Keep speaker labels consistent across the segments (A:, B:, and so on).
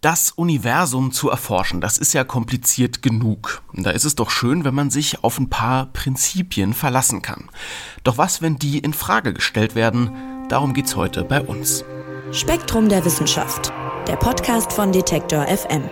A: Das Universum zu erforschen, das ist ja kompliziert genug. Da ist es doch schön, wenn man sich auf ein paar Prinzipien verlassen kann. Doch was, wenn die in Frage gestellt werden? Darum geht's heute bei uns.
B: Spektrum der Wissenschaft, der Podcast von Detektor FM.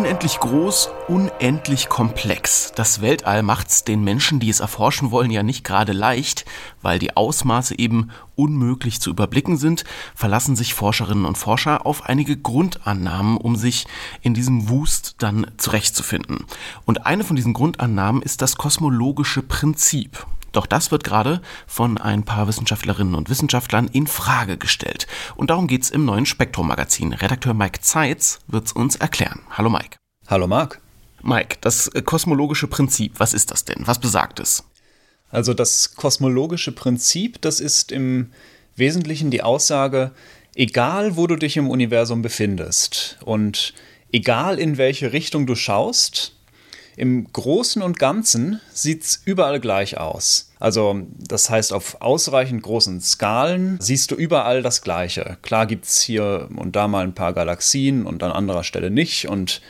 A: Unendlich groß, unendlich komplex. Das Weltall macht's den Menschen, die es erforschen wollen, ja nicht gerade leicht, weil die Ausmaße eben unmöglich zu überblicken sind, verlassen sich Forscherinnen und Forscher auf einige Grundannahmen, um sich in diesem Wust dann zurechtzufinden. Und eine von diesen Grundannahmen ist das kosmologische Prinzip. Doch das wird gerade von ein paar Wissenschaftlerinnen und Wissenschaftlern in Frage gestellt. Und darum geht's im neuen Spektrum-Magazin. Redakteur Mike Zeitz wird's uns erklären. Hallo Mike.
C: Hallo Marc.
A: Mike, das kosmologische Prinzip, was ist das denn? Was besagt es?
C: Also das kosmologische Prinzip, das ist im Wesentlichen die Aussage, egal wo du dich im Universum befindest und egal in welche Richtung du schaust, im Großen und Ganzen sieht es überall gleich aus. Also das heißt, auf ausreichend großen Skalen siehst du überall das Gleiche. Klar gibt es hier und da mal ein paar Galaxien und an anderer Stelle nicht. Und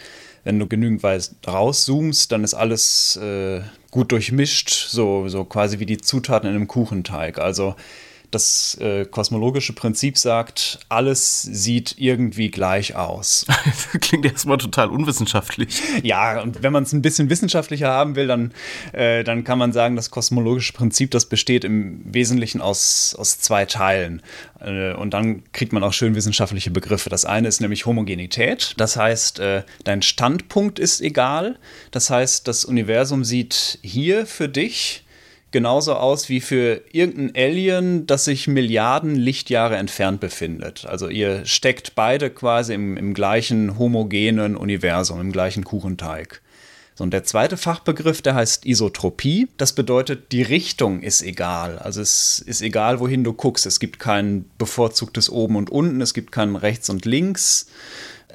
C: wenn du genügend weit rauszoomst, dann ist alles äh, gut durchmischt, so, so quasi wie die Zutaten in einem Kuchenteig. Also das äh, kosmologische Prinzip sagt, alles sieht irgendwie gleich aus.
A: Klingt erstmal total unwissenschaftlich.
C: Ja, und wenn man es ein bisschen wissenschaftlicher haben will, dann, äh, dann kann man sagen, das kosmologische Prinzip, das besteht im Wesentlichen aus, aus zwei Teilen. Äh, und dann kriegt man auch schön wissenschaftliche Begriffe. Das eine ist nämlich Homogenität. Das heißt, äh, dein Standpunkt ist egal. Das heißt, das Universum sieht hier für dich genauso aus wie für irgendein Alien, das sich Milliarden Lichtjahre entfernt befindet. Also ihr steckt beide quasi im, im gleichen homogenen Universum, im gleichen Kuchenteig. So, und der zweite Fachbegriff, der heißt Isotropie. Das bedeutet, die Richtung ist egal. Also es ist egal, wohin du guckst. Es gibt kein bevorzugtes Oben und Unten, es gibt kein Rechts und Links.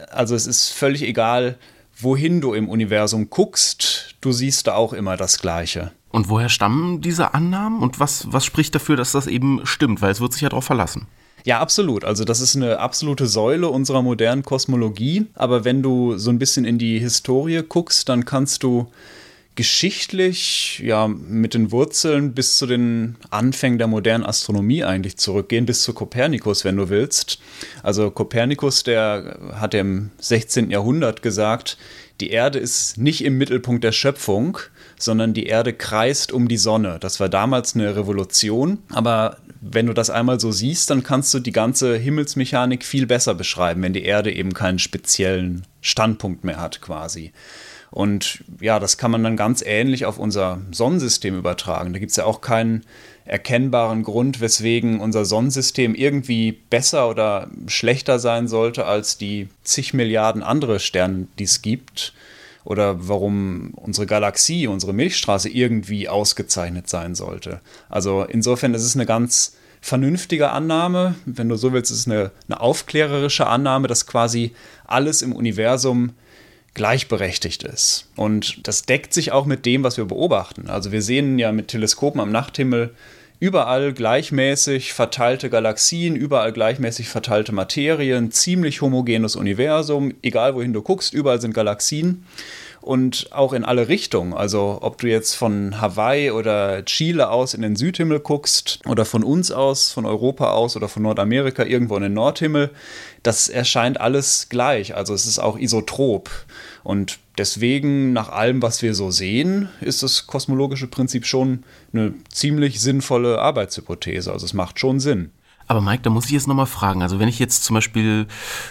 C: Also es ist völlig egal, wohin du im Universum guckst. Du siehst da auch immer das Gleiche.
A: Und woher stammen diese Annahmen und was, was spricht dafür, dass das eben stimmt? Weil es wird sich ja darauf verlassen.
C: Ja, absolut. Also das ist eine absolute Säule unserer modernen Kosmologie. Aber wenn du so ein bisschen in die Historie guckst, dann kannst du geschichtlich ja mit den Wurzeln bis zu den Anfängen der modernen Astronomie eigentlich zurückgehen, bis zu Kopernikus, wenn du willst. Also Kopernikus, der hat im 16. Jahrhundert gesagt, die Erde ist nicht im Mittelpunkt der Schöpfung, sondern die Erde kreist um die Sonne. Das war damals eine Revolution, aber wenn du das einmal so siehst, dann kannst du die ganze Himmelsmechanik viel besser beschreiben, wenn die Erde eben keinen speziellen Standpunkt mehr hat quasi. Und ja, das kann man dann ganz ähnlich auf unser Sonnensystem übertragen. Da gibt es ja auch keinen erkennbaren Grund, weswegen unser Sonnensystem irgendwie besser oder schlechter sein sollte als die zig Milliarden andere Sterne, die es gibt oder warum unsere Galaxie, unsere Milchstraße irgendwie ausgezeichnet sein sollte. Also insofern ist es eine ganz vernünftige Annahme. Wenn du so willst, ist es eine, eine aufklärerische Annahme, dass quasi alles im Universum gleichberechtigt ist. Und das deckt sich auch mit dem, was wir beobachten. Also wir sehen ja mit Teleskopen am Nachthimmel überall gleichmäßig verteilte Galaxien, überall gleichmäßig verteilte Materien, ziemlich homogenes Universum, egal wohin du guckst, überall sind Galaxien und auch in alle Richtungen. Also ob du jetzt von Hawaii oder Chile aus in den Südhimmel guckst oder von uns aus, von Europa aus oder von Nordamerika irgendwo in den Nordhimmel, das erscheint alles gleich. Also es ist auch isotrop. Und deswegen, nach allem, was wir so sehen, ist das kosmologische Prinzip schon eine ziemlich sinnvolle Arbeitshypothese. Also es macht schon Sinn.
A: Aber Mike, da muss ich jetzt nochmal fragen. Also wenn ich jetzt zum Beispiel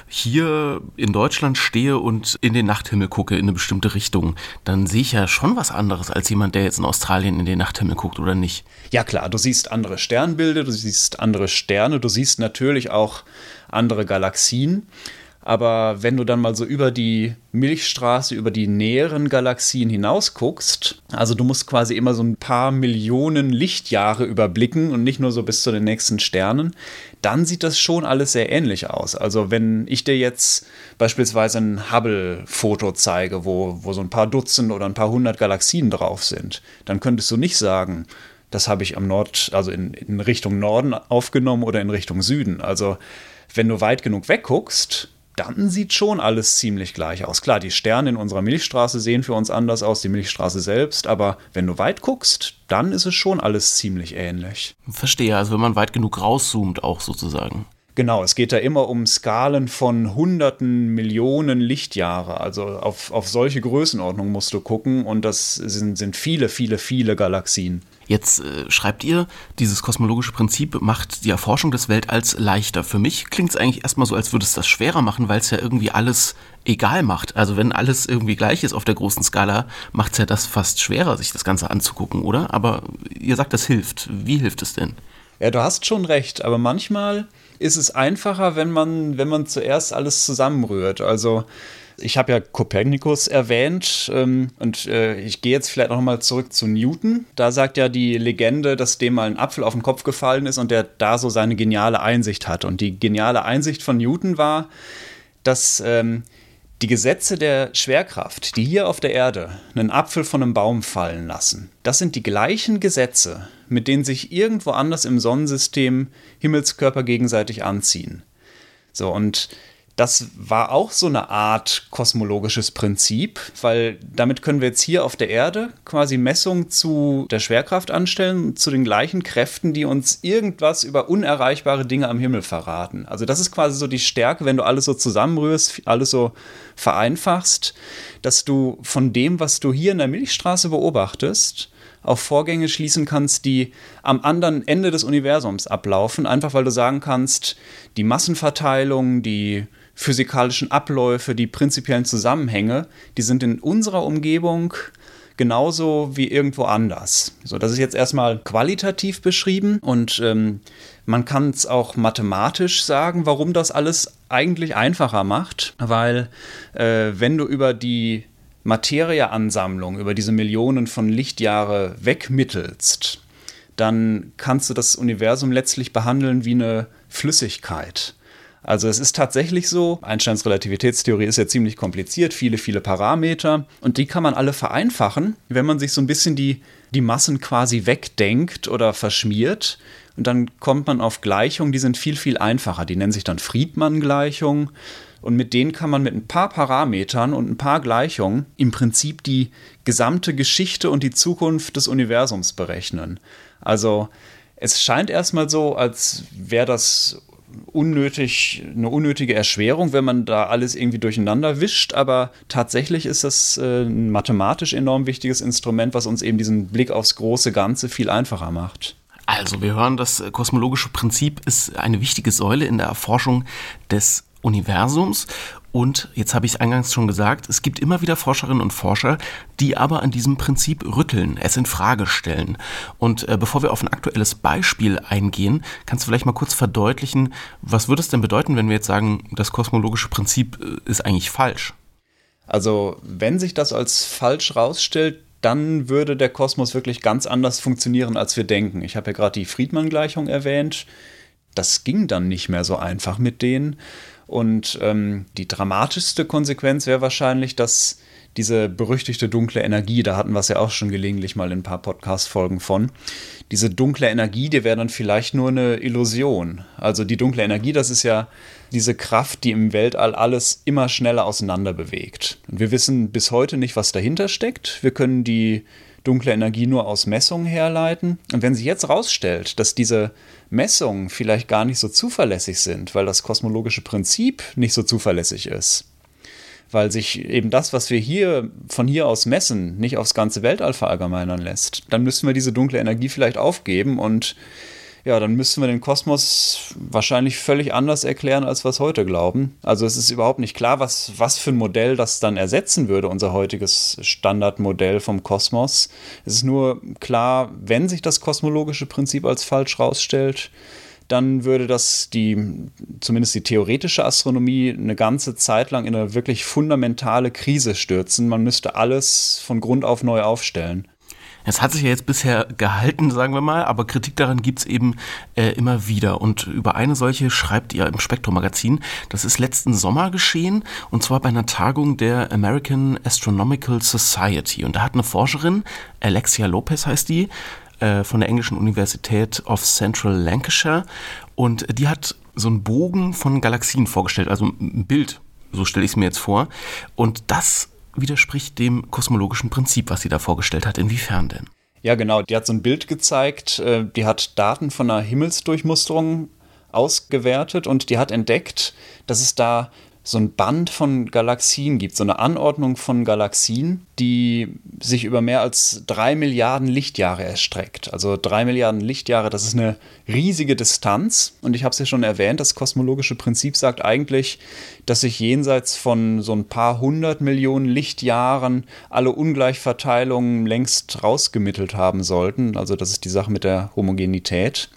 A: hier in Deutschland stehe und in den Nachthimmel gucke in eine bestimmte Richtung, dann sehe ich ja schon was anderes als jemand, der jetzt in Australien in den Nachthimmel guckt, oder nicht?
C: Ja klar, du siehst andere Sternbilder, du siehst andere Sterne, du siehst natürlich auch andere Galaxien. Aber wenn du dann mal so über die Milchstraße, über die näheren Galaxien hinaus guckst, also du musst quasi immer so ein paar Millionen Lichtjahre überblicken und nicht nur so bis zu den nächsten Sternen, dann sieht das schon alles sehr ähnlich aus. Also wenn ich dir jetzt beispielsweise ein Hubble-Foto zeige, wo, wo so ein paar Dutzend oder ein paar hundert Galaxien drauf sind, dann könntest du nicht sagen, das habe ich am Nord, also in, in Richtung Norden aufgenommen oder in Richtung Süden. Also wenn du weit genug wegguckst, dann sieht schon alles ziemlich gleich aus. Klar, die Sterne in unserer Milchstraße sehen für uns anders aus, die Milchstraße selbst, aber wenn du weit guckst, dann ist es schon alles ziemlich ähnlich.
A: Verstehe, also wenn man weit genug rauszoomt auch sozusagen.
C: Genau, es geht da immer um Skalen von hunderten Millionen Lichtjahre. Also auf, auf solche Größenordnungen musst du gucken und das sind, sind viele, viele, viele Galaxien.
A: Jetzt äh, schreibt ihr, dieses kosmologische Prinzip macht die Erforschung des Weltalls leichter. Für mich klingt es eigentlich erstmal so, als würde es das schwerer machen, weil es ja irgendwie alles egal macht. Also wenn alles irgendwie gleich ist auf der großen Skala, macht es ja das fast schwerer, sich das Ganze anzugucken, oder? Aber ihr sagt, das hilft. Wie hilft es denn?
C: Ja, du hast schon recht, aber manchmal ist es einfacher, wenn man, wenn man zuerst alles zusammenrührt. Also ich habe ja Kopernikus erwähnt ähm, und äh, ich gehe jetzt vielleicht noch mal zurück zu Newton. Da sagt ja die Legende, dass dem mal ein Apfel auf den Kopf gefallen ist und der da so seine geniale Einsicht hat. Und die geniale Einsicht von Newton war, dass ähm, die Gesetze der Schwerkraft, die hier auf der Erde einen Apfel von einem Baum fallen lassen, das sind die gleichen Gesetze, mit denen sich irgendwo anders im Sonnensystem Himmelskörper gegenseitig anziehen. So, und das war auch so eine Art kosmologisches Prinzip, weil damit können wir jetzt hier auf der Erde quasi Messungen zu der Schwerkraft anstellen, zu den gleichen Kräften, die uns irgendwas über unerreichbare Dinge am Himmel verraten. Also das ist quasi so die Stärke, wenn du alles so zusammenrührst, alles so vereinfachst, dass du von dem, was du hier in der Milchstraße beobachtest, auf Vorgänge schließen kannst, die am anderen Ende des Universums ablaufen, einfach weil du sagen kannst, die Massenverteilung, die physikalischen Abläufe, die prinzipiellen Zusammenhänge, die sind in unserer Umgebung genauso wie irgendwo anders. So, das ist jetzt erstmal qualitativ beschrieben und ähm, man kann es auch mathematisch sagen, warum das alles eigentlich einfacher macht, weil äh, wenn du über die Materieansammlung, über diese Millionen von Lichtjahre wegmittelst, dann kannst du das Universum letztlich behandeln wie eine Flüssigkeit. Also es ist tatsächlich so, Einsteins Relativitätstheorie ist ja ziemlich kompliziert, viele, viele Parameter und die kann man alle vereinfachen, wenn man sich so ein bisschen die, die Massen quasi wegdenkt oder verschmiert und dann kommt man auf Gleichungen, die sind viel, viel einfacher. Die nennen sich dann Friedmann-Gleichungen und mit denen kann man mit ein paar Parametern und ein paar Gleichungen im Prinzip die gesamte Geschichte und die Zukunft des Universums berechnen. Also es scheint erstmal so, als wäre das unnötig, eine unnötige Erschwerung, wenn man da alles irgendwie durcheinander wischt, aber tatsächlich ist das äh, ein mathematisch enorm wichtiges Instrument, was uns eben diesen Blick aufs große Ganze viel einfacher macht.
A: Also, wir hören, das kosmologische Prinzip ist eine wichtige Säule in der Erforschung des Universums. Und jetzt habe ich es eingangs schon gesagt, es gibt immer wieder Forscherinnen und Forscher, die aber an diesem Prinzip rütteln, es in Frage stellen. Und äh, bevor wir auf ein aktuelles Beispiel eingehen, kannst du vielleicht mal kurz verdeutlichen, was würde es denn bedeuten, wenn wir jetzt sagen, das kosmologische Prinzip äh, ist eigentlich falsch?
C: Also, wenn sich das als falsch rausstellt, dann würde der Kosmos wirklich ganz anders funktionieren, als wir denken. Ich habe ja gerade die Friedmann-Gleichung erwähnt. Das ging dann nicht mehr so einfach mit denen. Und ähm, die dramatischste Konsequenz wäre wahrscheinlich, dass diese berüchtigte dunkle Energie, da hatten wir es ja auch schon gelegentlich mal in ein paar Podcast-Folgen von, diese dunkle Energie, die wäre dann vielleicht nur eine Illusion. Also die dunkle Energie, das ist ja diese Kraft, die im Weltall alles immer schneller auseinander bewegt. Und wir wissen bis heute nicht, was dahinter steckt. Wir können die dunkle Energie nur aus Messungen herleiten. Und wenn sich jetzt herausstellt, dass diese Messungen vielleicht gar nicht so zuverlässig sind, weil das kosmologische Prinzip nicht so zuverlässig ist, weil sich eben das, was wir hier von hier aus messen, nicht aufs ganze Weltall verallgemeinern lässt, dann müssen wir diese dunkle Energie vielleicht aufgeben und ja, dann müssten wir den Kosmos wahrscheinlich völlig anders erklären, als wir es heute glauben. Also es ist überhaupt nicht klar, was, was für ein Modell das dann ersetzen würde, unser heutiges Standardmodell vom Kosmos. Es ist nur klar, wenn sich das kosmologische Prinzip als falsch rausstellt, dann würde das die, zumindest die theoretische Astronomie, eine ganze Zeit lang in eine wirklich fundamentale Krise stürzen. Man müsste alles von Grund auf neu aufstellen.
A: Es hat sich ja jetzt bisher gehalten, sagen wir mal, aber Kritik daran gibt's eben äh, immer wieder. Und über eine solche schreibt ihr im Spektrum-Magazin. Das ist letzten Sommer geschehen, und zwar bei einer Tagung der American Astronomical Society. Und da hat eine Forscherin, Alexia Lopez heißt die, äh, von der englischen Universität of Central Lancashire, und die hat so einen Bogen von Galaxien vorgestellt, also ein Bild, so stelle ich es mir jetzt vor. Und das widerspricht dem kosmologischen Prinzip, was sie da vorgestellt hat. Inwiefern denn?
C: Ja, genau. Die hat so ein Bild gezeigt, äh, die hat Daten von einer Himmelsdurchmusterung ausgewertet und die hat entdeckt, dass es da so ein Band von Galaxien gibt, so eine Anordnung von Galaxien, die sich über mehr als drei Milliarden Lichtjahre erstreckt. Also drei Milliarden Lichtjahre, das ist eine riesige Distanz. Und ich habe es ja schon erwähnt, das kosmologische Prinzip sagt eigentlich, dass sich jenseits von so ein paar hundert Millionen Lichtjahren alle Ungleichverteilungen längst rausgemittelt haben sollten. Also das ist die Sache mit der Homogenität.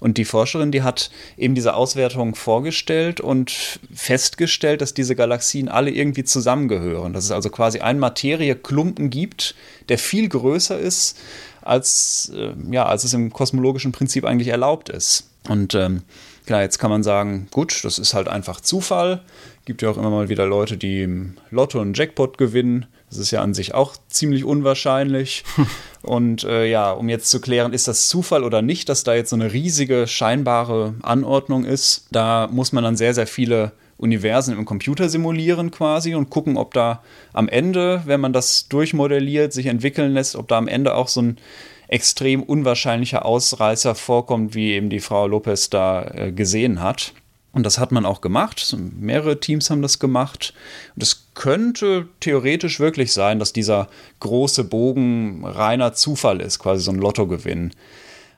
C: Und die Forscherin, die hat eben diese Auswertung vorgestellt und festgestellt, dass diese Galaxien alle irgendwie zusammengehören. Dass es also quasi einen Materieklumpen gibt, der viel größer ist, als, äh, ja, als es im kosmologischen Prinzip eigentlich erlaubt ist. Und ähm, klar, jetzt kann man sagen, gut, das ist halt einfach Zufall. Gibt ja auch immer mal wieder Leute, die im Lotto einen Jackpot gewinnen. Das ist ja an sich auch ziemlich unwahrscheinlich. Und äh, ja, um jetzt zu klären, ist das Zufall oder nicht, dass da jetzt so eine riesige scheinbare Anordnung ist, da muss man dann sehr, sehr viele Universen im Computer simulieren quasi und gucken, ob da am Ende, wenn man das durchmodelliert, sich entwickeln lässt, ob da am Ende auch so ein extrem unwahrscheinlicher Ausreißer vorkommt, wie eben die Frau Lopez da äh, gesehen hat. Und das hat man auch gemacht. Mehrere Teams haben das gemacht. Und es könnte theoretisch wirklich sein, dass dieser große Bogen reiner Zufall ist, quasi so ein Lottogewinn.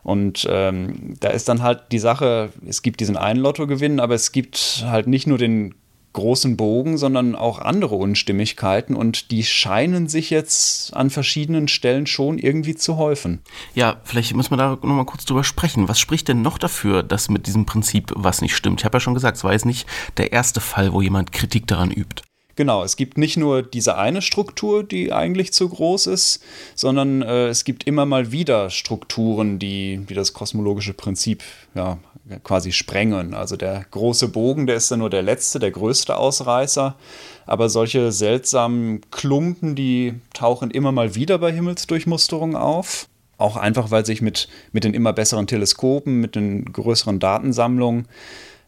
C: Und ähm, da ist dann halt die Sache, es gibt diesen einen Lottogewinn, aber es gibt halt nicht nur den großen Bogen, sondern auch andere Unstimmigkeiten und die scheinen sich jetzt an verschiedenen Stellen schon irgendwie zu häufen.
A: Ja, vielleicht muss man da nochmal kurz drüber sprechen. Was spricht denn noch dafür, dass mit diesem Prinzip was nicht stimmt? Ich habe ja schon gesagt, es war jetzt nicht der erste Fall, wo jemand Kritik daran übt.
C: Genau, es gibt nicht nur diese eine Struktur, die eigentlich zu groß ist, sondern äh, es gibt immer mal wieder Strukturen, die, die das kosmologische Prinzip ja, quasi sprengen. Also der große Bogen, der ist dann nur der letzte, der größte Ausreißer. Aber solche seltsamen Klumpen, die tauchen immer mal wieder bei Himmelsdurchmusterungen auf. Auch einfach, weil sich mit, mit den immer besseren Teleskopen, mit den größeren Datensammlungen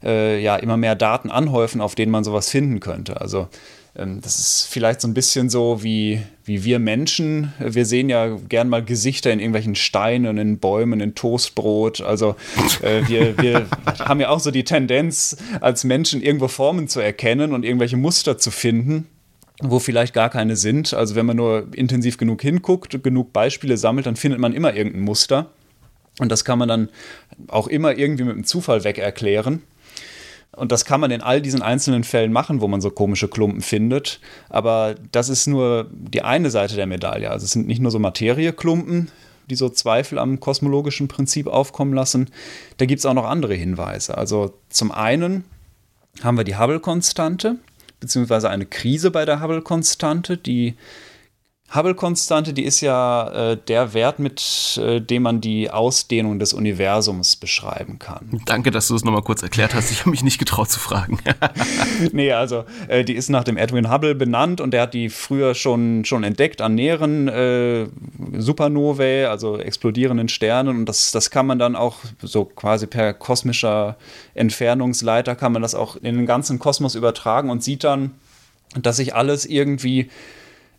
C: äh, ja immer mehr Daten anhäufen, auf denen man sowas finden könnte. Also das ist vielleicht so ein bisschen so wie, wie wir Menschen. Wir sehen ja gern mal Gesichter in irgendwelchen Steinen, in Bäumen, in Toastbrot. Also äh, wir, wir haben ja auch so die Tendenz, als Menschen irgendwo Formen zu erkennen und irgendwelche Muster zu finden wo vielleicht gar keine sind. Also wenn man nur intensiv genug hinguckt, genug Beispiele sammelt, dann findet man immer irgendein Muster. Und das kann man dann auch immer irgendwie mit dem Zufall weg erklären. Und das kann man in all diesen einzelnen Fällen machen, wo man so komische Klumpen findet. Aber das ist nur die eine Seite der Medaille. Also es sind nicht nur so Materieklumpen, die so Zweifel am kosmologischen Prinzip aufkommen lassen. Da gibt es auch noch andere Hinweise. Also zum einen haben wir die Hubble-Konstante, beziehungsweise eine Krise bei der Hubble-Konstante, die Hubble-Konstante, die ist ja äh, der Wert, mit äh, dem man die Ausdehnung des Universums beschreiben kann.
A: Danke, dass du es nochmal kurz erklärt hast. Ich habe mich nicht getraut zu fragen.
C: nee, also äh, die ist nach dem Edwin Hubble benannt und der hat die früher schon, schon entdeckt an näheren äh, Supernovae, also explodierenden Sternen. Und das, das kann man dann auch so quasi per kosmischer Entfernungsleiter kann man das auch in den ganzen Kosmos übertragen und sieht dann, dass sich alles irgendwie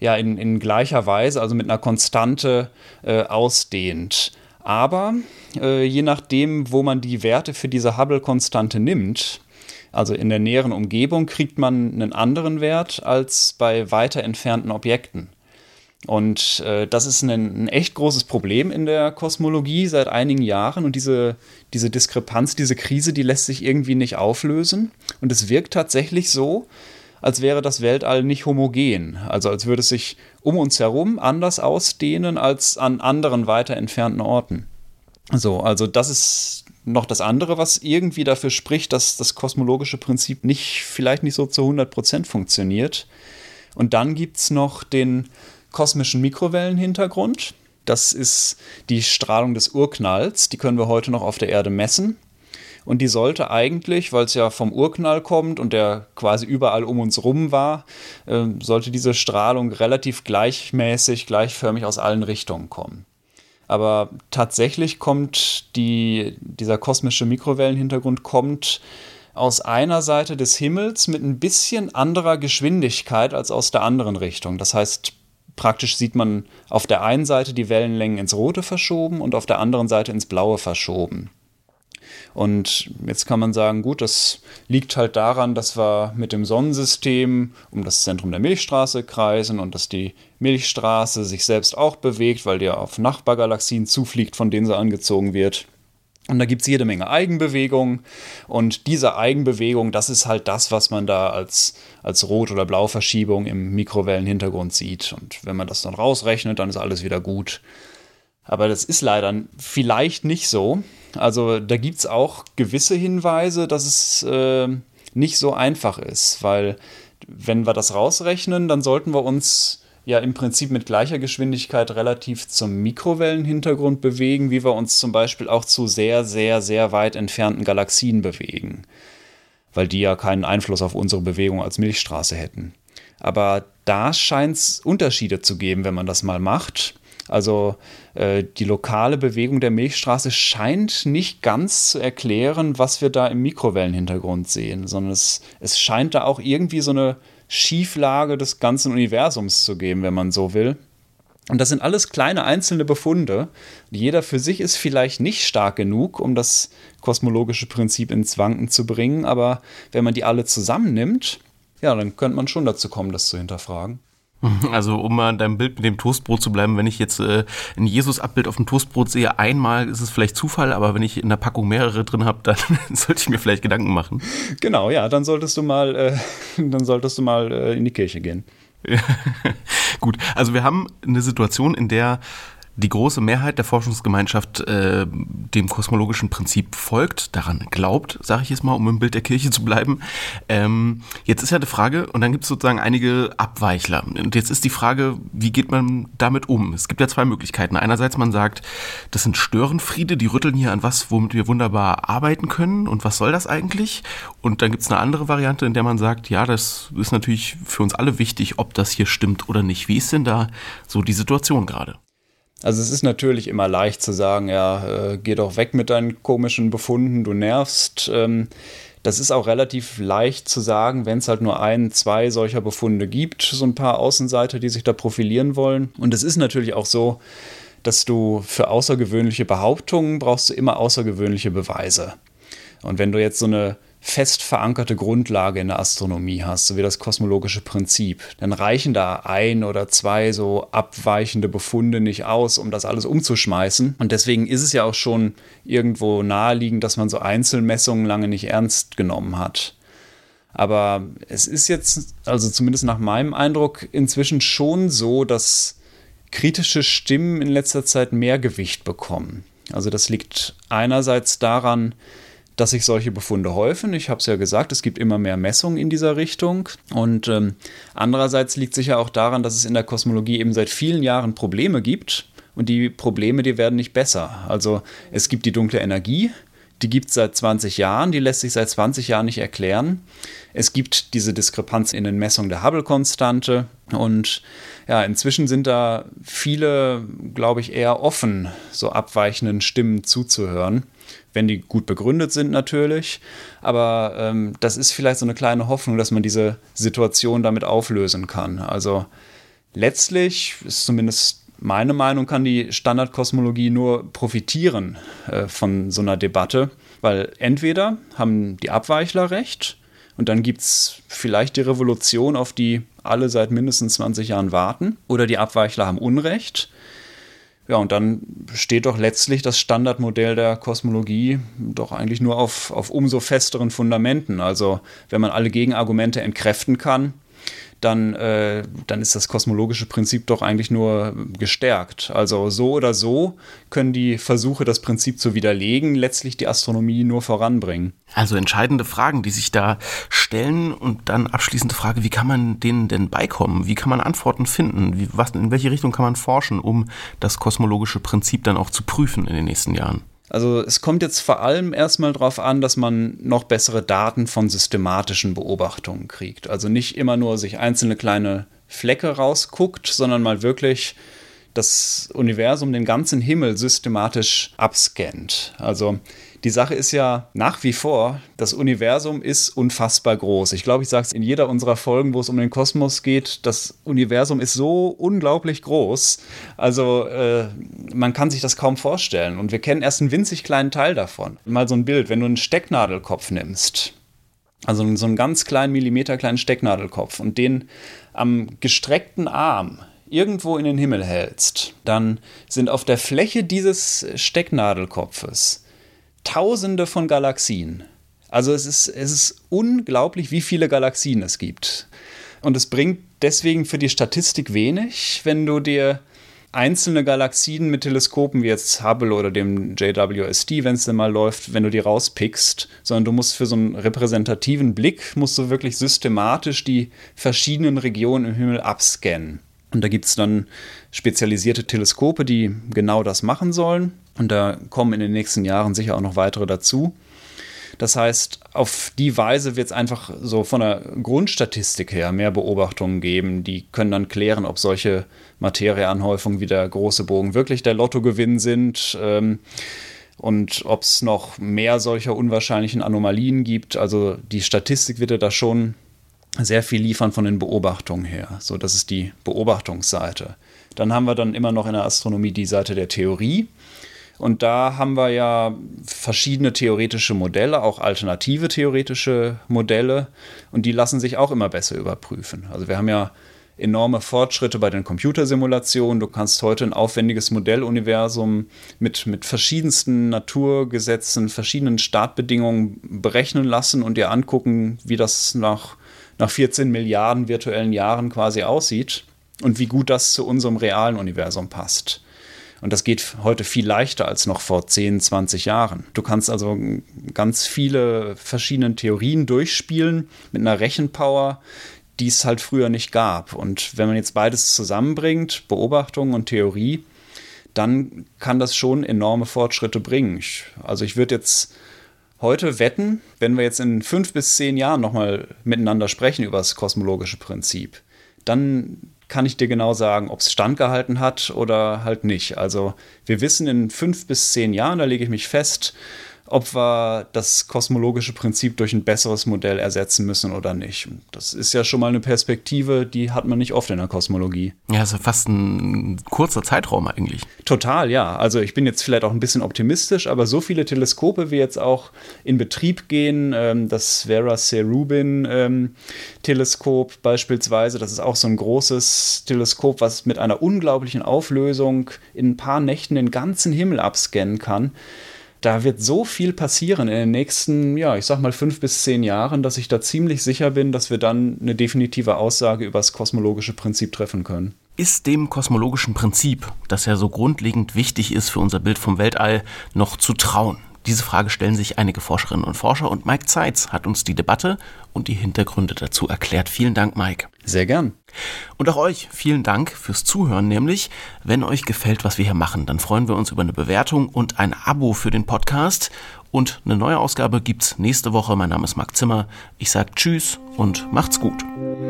C: ja in, in gleicher Weise, also mit einer Konstante äh, ausdehnt. Aber äh, je nachdem, wo man die Werte für diese Hubble-Konstante nimmt, also in der näheren Umgebung, kriegt man einen anderen Wert als bei weiter entfernten Objekten. Und äh, das ist ein, ein, echt großes Problem in der Kosmologie seit einigen Jahren. Und diese, diese Diskrepanz, diese Krise, die lässt sich irgendwie nicht auflösen. Und es wirkt tatsächlich so, als wäre das Weltall nicht homogen. Also als würde es sich um uns herum anders ausdehnen als an anderen weiter entfernten Orten. So, also das ist noch das andere, was irgendwie dafür spricht, dass das kosmologische Prinzip nicht, vielleicht nicht so zu 100% funktioniert. Und dann gibt es noch den kosmischen Mikrowellenhintergrund. Das ist die Strahlung des Urknalls. Die können wir heute noch auf der Erde messen. Und die sollte eigentlich, weil es ja vom Urknall kommt und der quasi überall um uns rum war, äh, sollte diese Strahlung relativ gleichmäßig, gleichförmig aus allen Richtungen kommen. Aber tatsächlich kommt die, dieser kosmische Mikrowellenhintergrund kommt aus einer Seite des Himmels mit ein bisschen anderer Geschwindigkeit als aus der anderen Richtung. Das heißt, praktisch sieht man auf der einen Seite die Wellenlängen ins Rote verschoben und auf der anderen Seite ins Blaue verschoben. Und jetzt kann man sagen, gut, das liegt halt daran, dass wir mit dem Sonnensystem um das Zentrum der Milchstraße kreisen und dass die Milchstraße sich selbst auch bewegt, weil die auf Nachbargalaxien zufliegt, von denen sie angezogen wird. Und da gibt es jede Menge Eigenbewegung. Und diese Eigenbewegung, das ist halt das, was man da als, als Rot- oder Blauverschiebung im Mikrowellenhintergrund sieht. Und wenn man das dann rausrechnet, dann ist alles wieder gut. Aber das ist leider vielleicht nicht so. Also da gibt es auch gewisse Hinweise, dass es äh, nicht so einfach ist, weil wenn wir das rausrechnen, dann sollten wir uns ja im Prinzip mit gleicher Geschwindigkeit relativ zum Mikrowellenhintergrund bewegen, wie wir uns zum Beispiel auch zu sehr, sehr, sehr weit entfernten Galaxien bewegen, weil die ja keinen Einfluss auf unsere Bewegung als Milchstraße hätten. Aber da scheint es Unterschiede zu geben, wenn man das mal macht. Also äh, die lokale Bewegung der Milchstraße scheint nicht ganz zu erklären, was wir da im Mikrowellenhintergrund sehen, sondern es, es scheint da auch irgendwie so eine Schieflage des ganzen Universums zu geben, wenn man so will. Und das sind alles kleine einzelne Befunde. Jeder für sich ist vielleicht nicht stark genug, um das kosmologische Prinzip ins Wanken zu bringen, aber wenn man die alle zusammennimmt, ja, dann könnte man schon dazu kommen, das zu hinterfragen.
A: Also um mal in deinem Bild mit dem Toastbrot zu bleiben, wenn ich jetzt äh, ein Jesus-Abbild auf dem Toastbrot sehe, einmal ist es vielleicht Zufall, aber wenn ich in der Packung mehrere drin habe, dann sollte ich mir vielleicht Gedanken machen.
C: Genau, ja, dann solltest du mal, äh, dann solltest du mal äh, in die Kirche gehen.
A: Gut, also wir haben eine Situation, in der die große Mehrheit der Forschungsgemeinschaft äh, dem kosmologischen Prinzip folgt, daran glaubt, sage ich jetzt mal, um im Bild der Kirche zu bleiben. Ähm, jetzt ist ja die Frage, und dann gibt es sozusagen einige Abweichler. Und jetzt ist die Frage, wie geht man damit um? Es gibt ja zwei Möglichkeiten. Einerseits man sagt, das sind Störenfriede, die rütteln hier an was, womit wir wunderbar arbeiten können. Und was soll das eigentlich? Und dann gibt es eine andere Variante, in der man sagt, ja, das ist natürlich für uns alle wichtig, ob das hier stimmt oder nicht. Wie ist denn da so die Situation gerade?
C: Also es ist natürlich immer leicht zu sagen, ja, äh, geh doch weg mit deinen komischen Befunden, du nervst. Ähm, das ist auch relativ leicht zu sagen, wenn es halt nur ein, zwei solcher Befunde gibt, so ein paar Außenseiter, die sich da profilieren wollen. Und es ist natürlich auch so, dass du für außergewöhnliche Behauptungen brauchst du immer außergewöhnliche Beweise. Und wenn du jetzt so eine fest verankerte Grundlage in der Astronomie hast, so wie das kosmologische Prinzip, dann reichen da ein oder zwei so abweichende Befunde nicht aus, um das alles umzuschmeißen. Und deswegen ist es ja auch schon irgendwo naheliegend, dass man so Einzelmessungen lange nicht ernst genommen hat. Aber es ist jetzt, also zumindest nach meinem Eindruck, inzwischen schon so, dass kritische Stimmen in letzter Zeit mehr Gewicht bekommen. Also das liegt einerseits daran, dass sich solche Befunde häufen. Ich habe es ja gesagt, es gibt immer mehr Messungen in dieser Richtung. Und ähm, andererseits liegt sicher auch daran, dass es in der Kosmologie eben seit vielen Jahren Probleme gibt. Und die Probleme, die werden nicht besser. Also es gibt die dunkle Energie, die gibt es seit 20 Jahren, die lässt sich seit 20 Jahren nicht erklären. Es gibt diese Diskrepanz in den Messungen der Hubble-Konstante und ja, inzwischen sind da viele, glaube ich, eher offen, so abweichenden Stimmen zuzuhören wenn die gut begründet sind natürlich. Aber ähm, das ist vielleicht so eine kleine Hoffnung, dass man diese Situation damit auflösen kann. Also letztlich ist zumindest meine Meinung, kann die Standardkosmologie nur profitieren äh, von so einer Debatte, weil entweder haben die Abweichler recht und dann gibt es vielleicht die Revolution, auf die alle seit mindestens 20 Jahren warten, oder die Abweichler haben Unrecht ja, und dann steht doch letztlich das Standardmodell der Kosmologie doch eigentlich nur auf, auf umso festeren Fundamenten. Also wenn man alle Gegenargumente entkräften kann, dann, äh, dann ist das kosmologische Prinzip doch eigentlich nur gestärkt. Also so oder so können die Versuche, das Prinzip zu widerlegen, letztlich die Astronomie nur voranbringen.
A: Also entscheidende Fragen, die sich da stellen und dann abschließende Frage, wie kann man denen denn beikommen? Wie kann man Antworten finden? Wie, was, in welche Richtung kann man forschen, um das kosmologische Prinzip dann auch zu prüfen in den nächsten Jahren?
C: Also es kommt jetzt vor allem erstmal darauf an, dass man noch bessere Daten von systematischen Beobachtungen kriegt. Also nicht immer nur sich einzelne kleine Flecke rausguckt, sondern mal wirklich das Universum, den ganzen Himmel systematisch abscannt. Also die Sache ist ja nach wie vor, das Universum ist unfassbar groß. Ich glaube, ich sage es in jeder unserer Folgen, wo es um den Kosmos geht. Das Universum ist so unglaublich groß. Also äh, man kann sich das kaum vorstellen. Und wir kennen erst einen winzig kleinen Teil davon. Mal so ein Bild, wenn du einen Stecknadelkopf nimmst. Also so einen ganz kleinen Millimeter kleinen Stecknadelkopf und den am gestreckten Arm irgendwo in den Himmel hältst, dann sind auf der Fläche dieses Stecknadelkopfes Tausende von Galaxien. Also es ist, es ist unglaublich, wie viele Galaxien es gibt. Und es bringt deswegen für die Statistik wenig, wenn du dir einzelne Galaxien mit Teleskopen wie jetzt Hubble oder dem JWST, wenn es denn mal läuft, wenn du die rauspickst, sondern du musst für so einen repräsentativen Blick, musst du wirklich systematisch die verschiedenen Regionen im Himmel abscannen. Und da gibt es dann spezialisierte Teleskope, die genau das machen sollen. Und da kommen in den nächsten Jahren sicher auch noch weitere dazu. Das heißt, auf die Weise wird es einfach so von der Grundstatistik her mehr Beobachtungen geben, die können dann klären, ob solche Materieanhäufungen wie der große Bogen wirklich der Lottogewinn sind ähm, und ob es noch mehr solcher unwahrscheinlichen Anomalien gibt. Also die Statistik wird ja da schon sehr viel liefern von den Beobachtungen her. So, das ist die Beobachtungsseite. Dann haben wir dann immer noch in der Astronomie die Seite der Theorie. Und da haben wir ja verschiedene theoretische Modelle, auch alternative theoretische Modelle. Und die lassen sich auch immer besser überprüfen. Also wir haben ja enorme Fortschritte bei den Computersimulationen. Du kannst heute ein aufwendiges Modelluniversum mit, mit verschiedensten Naturgesetzen, verschiedenen Startbedingungen berechnen lassen und dir angucken, wie das nach, nach 14 Milliarden virtuellen Jahren quasi aussieht und wie gut das zu unserem realen Universum passt. Und das geht heute viel leichter als noch vor 10, 20 Jahren. Du kannst also ganz viele verschiedene Theorien durchspielen mit einer Rechenpower, die es halt früher nicht gab. Und wenn man jetzt beides zusammenbringt, Beobachtung und Theorie, dann kann das schon enorme Fortschritte bringen. Also ich würde jetzt heute wetten, wenn wir jetzt in fünf bis zehn Jahren nochmal miteinander sprechen über das kosmologische Prinzip, dann kann ich dir genau sagen, ob es standgehalten hat oder halt nicht. Also wir wissen in fünf bis zehn Jahren, da lege ich mich fest, ob wir das kosmologische Prinzip durch ein besseres Modell ersetzen müssen oder nicht. Das ist ja schon mal eine Perspektive, die hat man nicht oft in der Kosmologie.
A: Ja, ist ja fast ein kurzer Zeitraum eigentlich.
C: Total, ja. Also ich bin jetzt vielleicht auch ein bisschen optimistisch, aber so viele Teleskope wie jetzt auch in Betrieb gehen, ähm, das Vera C. Rubin ähm, Teleskop beispielsweise, das ist auch so ein großes Teleskop, was mit einer unglaublichen Auflösung in ein paar Nächten den ganzen Himmel abscannen kann da wird so viel passieren in den nächsten, ja, ich sag mal fünf bis zehn Jahren, dass ich da ziemlich sicher bin, dass wir dann eine definitive Aussage über das kosmologische Prinzip treffen können.
A: Ist dem kosmologischen Prinzip, das ja so grundlegend wichtig ist für unser Bild vom Weltall, noch zu trauen? Diese Frage stellen sich einige Forscherinnen und Forscher und Mike Zeitz hat uns die Debatte und die Hintergründe dazu erklärt. Vielen Dank, Mike.
C: Sehr gern.
A: Und auch euch vielen Dank fürs Zuhören, nämlich, wenn euch gefällt, was wir hier machen, dann freuen wir uns über eine Bewertung und ein Abo für den Podcast. Und eine neue Ausgabe gibt's nächste Woche. Mein Name ist Marc Zimmer. Ich sage Tschüss und macht's gut.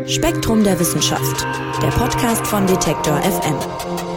B: Spektrum der Wissenschaft, der Podcast von Detektor FM.